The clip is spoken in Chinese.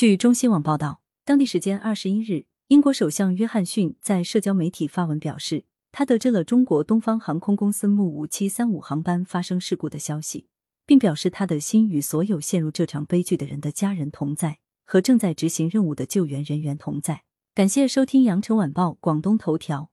据中新网报道当地时间二十一日英国首相约翰逊在社交媒体发文表示他得知了中国东方航空公司木五七三五航班发生事故的消息并表示他的心与所有陷入这场悲剧的人的家人同在和正在执行任务的救援人员同在。感谢收听羊城晚报广东头条。